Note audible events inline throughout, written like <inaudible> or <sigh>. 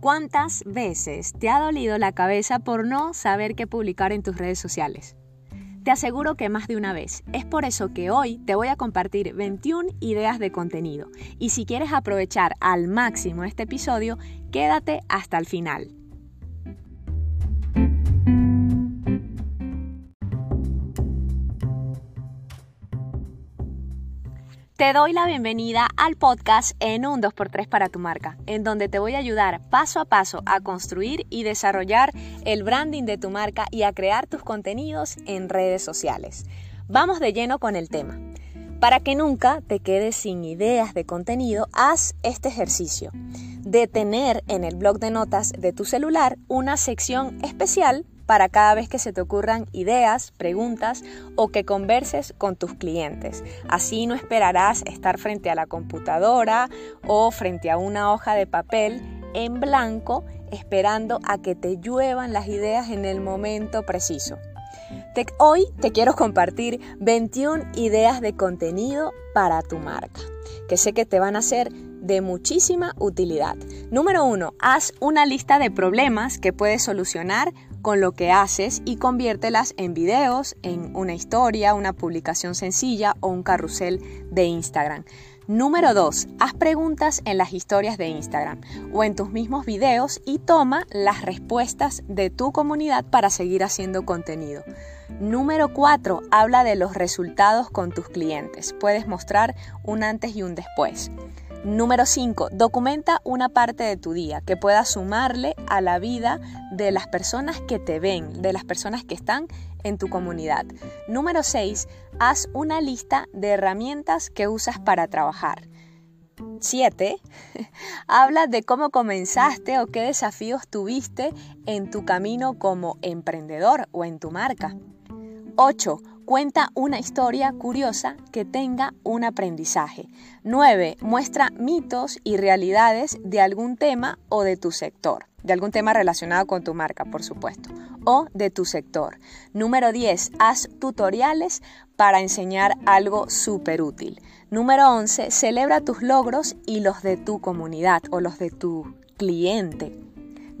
¿Cuántas veces te ha dolido la cabeza por no saber qué publicar en tus redes sociales? Te aseguro que más de una vez. Es por eso que hoy te voy a compartir 21 ideas de contenido. Y si quieres aprovechar al máximo este episodio, quédate hasta el final. Te doy la bienvenida al podcast en un 2x3 para tu marca, en donde te voy a ayudar paso a paso a construir y desarrollar el branding de tu marca y a crear tus contenidos en redes sociales. Vamos de lleno con el tema. Para que nunca te quedes sin ideas de contenido, haz este ejercicio de tener en el blog de notas de tu celular una sección especial para cada vez que se te ocurran ideas, preguntas o que converses con tus clientes. Así no esperarás estar frente a la computadora o frente a una hoja de papel en blanco esperando a que te lluevan las ideas en el momento preciso. hoy te quiero compartir 21 ideas de contenido para tu marca, que sé que te van a ser de muchísima utilidad. Número 1. Haz una lista de problemas que puedes solucionar con lo que haces y conviértelas en videos, en una historia, una publicación sencilla o un carrusel de Instagram. Número 2. Haz preguntas en las historias de Instagram o en tus mismos videos y toma las respuestas de tu comunidad para seguir haciendo contenido. Número 4. Habla de los resultados con tus clientes. Puedes mostrar un antes y un después. Número 5. Documenta una parte de tu día que pueda sumarle a la vida de las personas que te ven, de las personas que están en tu comunidad. Número 6. Haz una lista de herramientas que usas para trabajar. 7. <laughs> Habla de cómo comenzaste o qué desafíos tuviste en tu camino como emprendedor o en tu marca. 8. Cuenta una historia curiosa que tenga un aprendizaje. 9. Muestra mitos y realidades de algún tema o de tu sector. De algún tema relacionado con tu marca, por supuesto. O de tu sector. Número 10. Haz tutoriales para enseñar algo súper útil. Número 11. Celebra tus logros y los de tu comunidad o los de tu cliente.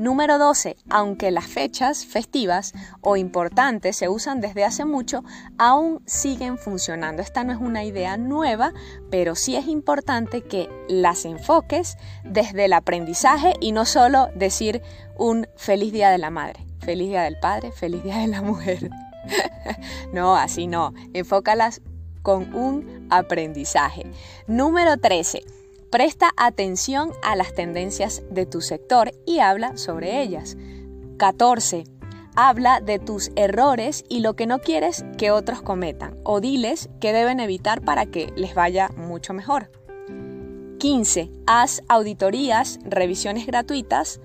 Número 12. Aunque las fechas festivas o importantes se usan desde hace mucho, aún siguen funcionando. Esta no es una idea nueva, pero sí es importante que las enfoques desde el aprendizaje y no solo decir un feliz día de la madre, feliz día del padre, feliz día de la mujer. <laughs> no, así no. Enfócalas con un aprendizaje. Número 13 Presta atención a las tendencias de tu sector y habla sobre ellas. 14. Habla de tus errores y lo que no quieres que otros cometan o diles que deben evitar para que les vaya mucho mejor. 15. Haz auditorías, revisiones gratuitas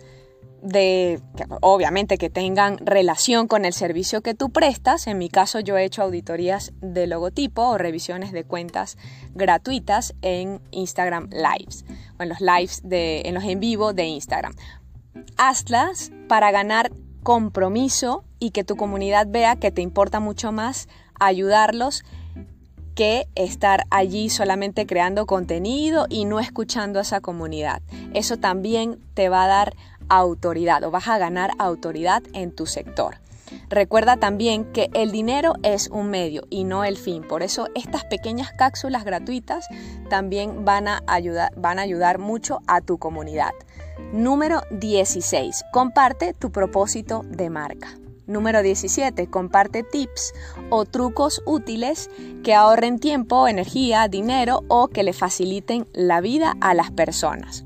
de, obviamente que tengan relación con el servicio que tú prestas. En mi caso yo he hecho auditorías de logotipo o revisiones de cuentas gratuitas en Instagram Lives o en los lives de, en los en vivo de Instagram. Hazlas para ganar compromiso y que tu comunidad vea que te importa mucho más ayudarlos que estar allí solamente creando contenido y no escuchando a esa comunidad. Eso también te va a dar autoridad o vas a ganar autoridad en tu sector. Recuerda también que el dinero es un medio y no el fin. Por eso estas pequeñas cápsulas gratuitas también van a ayudar, van a ayudar mucho a tu comunidad. Número 16. Comparte tu propósito de marca. Número 17. Comparte tips o trucos útiles que ahorren tiempo, energía, dinero o que le faciliten la vida a las personas.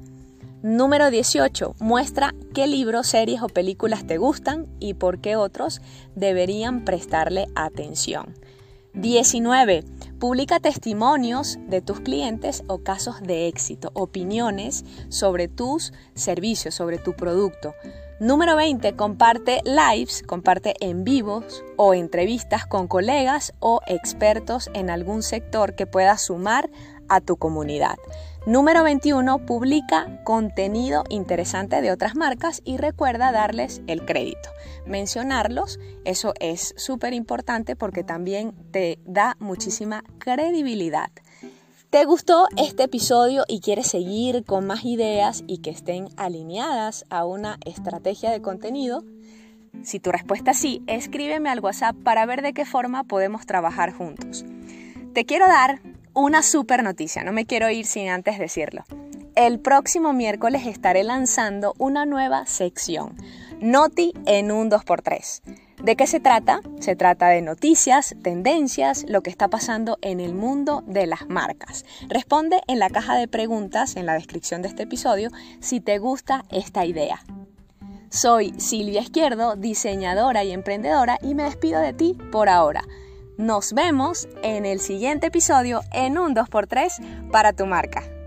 Número 18. Muestra qué libros, series o películas te gustan y por qué otros deberían prestarle atención. 19. Publica testimonios de tus clientes o casos de éxito, opiniones sobre tus servicios, sobre tu producto. Número 20. Comparte lives, comparte en vivos o entrevistas con colegas o expertos en algún sector que pueda sumar a tu comunidad. Número 21. Publica contenido interesante de otras marcas y recuerda darles el crédito. Mencionarlos, eso es súper importante porque también te da muchísima credibilidad. ¿Te gustó este episodio y quieres seguir con más ideas y que estén alineadas a una estrategia de contenido? Si tu respuesta es sí, escríbeme al WhatsApp para ver de qué forma podemos trabajar juntos. Te quiero dar una super noticia, no me quiero ir sin antes decirlo. El próximo miércoles estaré lanzando una nueva sección, Noti en un 2x3. ¿De qué se trata? Se trata de noticias, tendencias, lo que está pasando en el mundo de las marcas. Responde en la caja de preguntas en la descripción de este episodio si te gusta esta idea. Soy Silvia Izquierdo, diseñadora y emprendedora y me despido de ti por ahora. Nos vemos en el siguiente episodio en un 2x3 para tu marca.